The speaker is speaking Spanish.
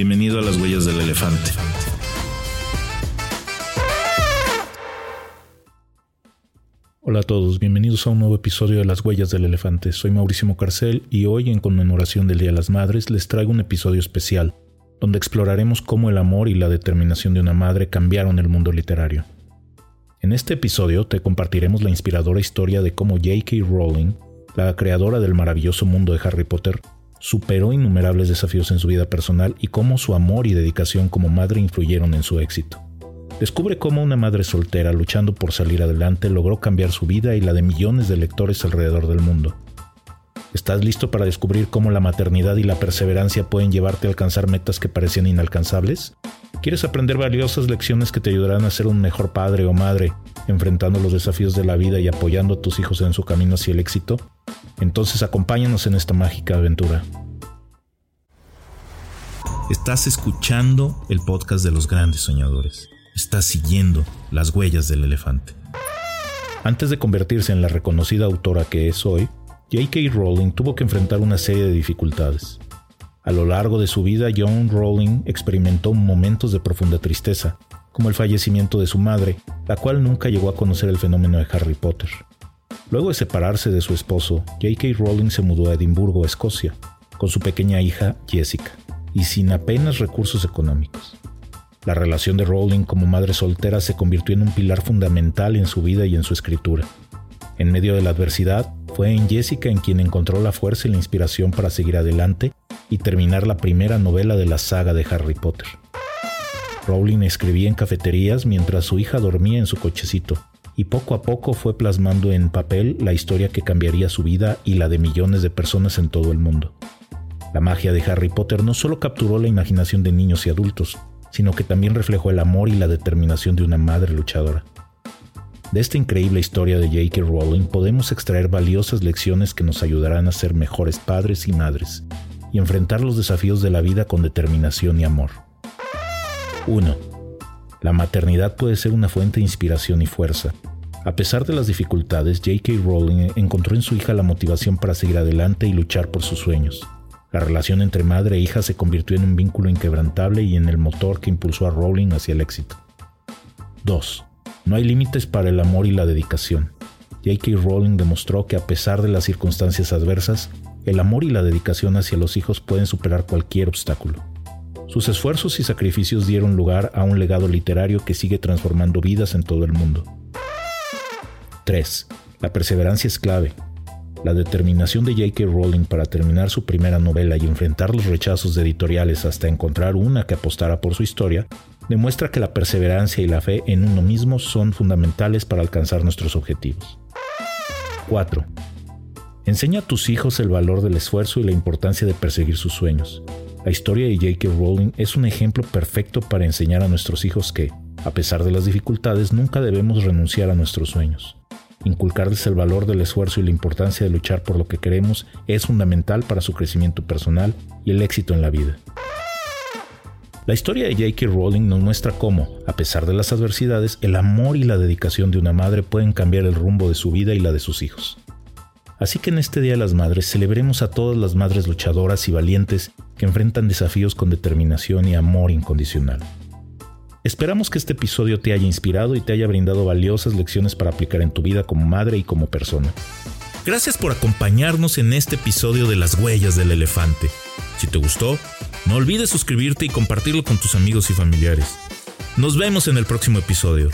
Bienvenido a las huellas del elefante. Hola a todos, bienvenidos a un nuevo episodio de Las Huellas del Elefante. Soy Mauricio Mocarcel y hoy, en conmemoración del Día de las Madres, les traigo un episodio especial, donde exploraremos cómo el amor y la determinación de una madre cambiaron el mundo literario. En este episodio te compartiremos la inspiradora historia de cómo J.K. Rowling, la creadora del maravilloso mundo de Harry Potter, superó innumerables desafíos en su vida personal y cómo su amor y dedicación como madre influyeron en su éxito. Descubre cómo una madre soltera luchando por salir adelante logró cambiar su vida y la de millones de lectores alrededor del mundo. ¿Estás listo para descubrir cómo la maternidad y la perseverancia pueden llevarte a alcanzar metas que parecían inalcanzables? ¿Quieres aprender valiosas lecciones que te ayudarán a ser un mejor padre o madre, enfrentando los desafíos de la vida y apoyando a tus hijos en su camino hacia el éxito? Entonces acompáñanos en esta mágica aventura. Estás escuchando el podcast de los grandes soñadores. Estás siguiendo las huellas del elefante. Antes de convertirse en la reconocida autora que es hoy, J.K. Rowling tuvo que enfrentar una serie de dificultades. A lo largo de su vida, John Rowling experimentó momentos de profunda tristeza, como el fallecimiento de su madre, la cual nunca llegó a conocer el fenómeno de Harry Potter. Luego de separarse de su esposo, J.K. Rowling se mudó a Edimburgo, Escocia, con su pequeña hija Jessica, y sin apenas recursos económicos. La relación de Rowling como madre soltera se convirtió en un pilar fundamental en su vida y en su escritura. En medio de la adversidad, fue en Jessica en quien encontró la fuerza y la inspiración para seguir adelante y terminar la primera novela de la saga de Harry Potter. Rowling escribía en cafeterías mientras su hija dormía en su cochecito, y poco a poco fue plasmando en papel la historia que cambiaría su vida y la de millones de personas en todo el mundo. La magia de Harry Potter no solo capturó la imaginación de niños y adultos, sino que también reflejó el amor y la determinación de una madre luchadora. De esta increíble historia de J.K. Rowling podemos extraer valiosas lecciones que nos ayudarán a ser mejores padres y madres y enfrentar los desafíos de la vida con determinación y amor. 1. La maternidad puede ser una fuente de inspiración y fuerza. A pesar de las dificultades, J.K. Rowling encontró en su hija la motivación para seguir adelante y luchar por sus sueños. La relación entre madre e hija se convirtió en un vínculo inquebrantable y en el motor que impulsó a Rowling hacia el éxito. 2. No hay límites para el amor y la dedicación. J.K. Rowling demostró que a pesar de las circunstancias adversas, el amor y la dedicación hacia los hijos pueden superar cualquier obstáculo. Sus esfuerzos y sacrificios dieron lugar a un legado literario que sigue transformando vidas en todo el mundo. 3. La perseverancia es clave. La determinación de J.K. Rowling para terminar su primera novela y enfrentar los rechazos editoriales hasta encontrar una que apostara por su historia, demuestra que la perseverancia y la fe en uno mismo son fundamentales para alcanzar nuestros objetivos. 4. Enseña a tus hijos el valor del esfuerzo y la importancia de perseguir sus sueños. La historia de J.K. Rowling es un ejemplo perfecto para enseñar a nuestros hijos que, a pesar de las dificultades, nunca debemos renunciar a nuestros sueños. Inculcarles el valor del esfuerzo y la importancia de luchar por lo que queremos es fundamental para su crecimiento personal y el éxito en la vida. La historia de J.K. Rowling nos muestra cómo, a pesar de las adversidades, el amor y la dedicación de una madre pueden cambiar el rumbo de su vida y la de sus hijos. Así que en este Día de las Madres celebremos a todas las madres luchadoras y valientes que enfrentan desafíos con determinación y amor incondicional. Esperamos que este episodio te haya inspirado y te haya brindado valiosas lecciones para aplicar en tu vida como madre y como persona. Gracias por acompañarnos en este episodio de Las Huellas del Elefante. Si te gustó, no olvides suscribirte y compartirlo con tus amigos y familiares. Nos vemos en el próximo episodio.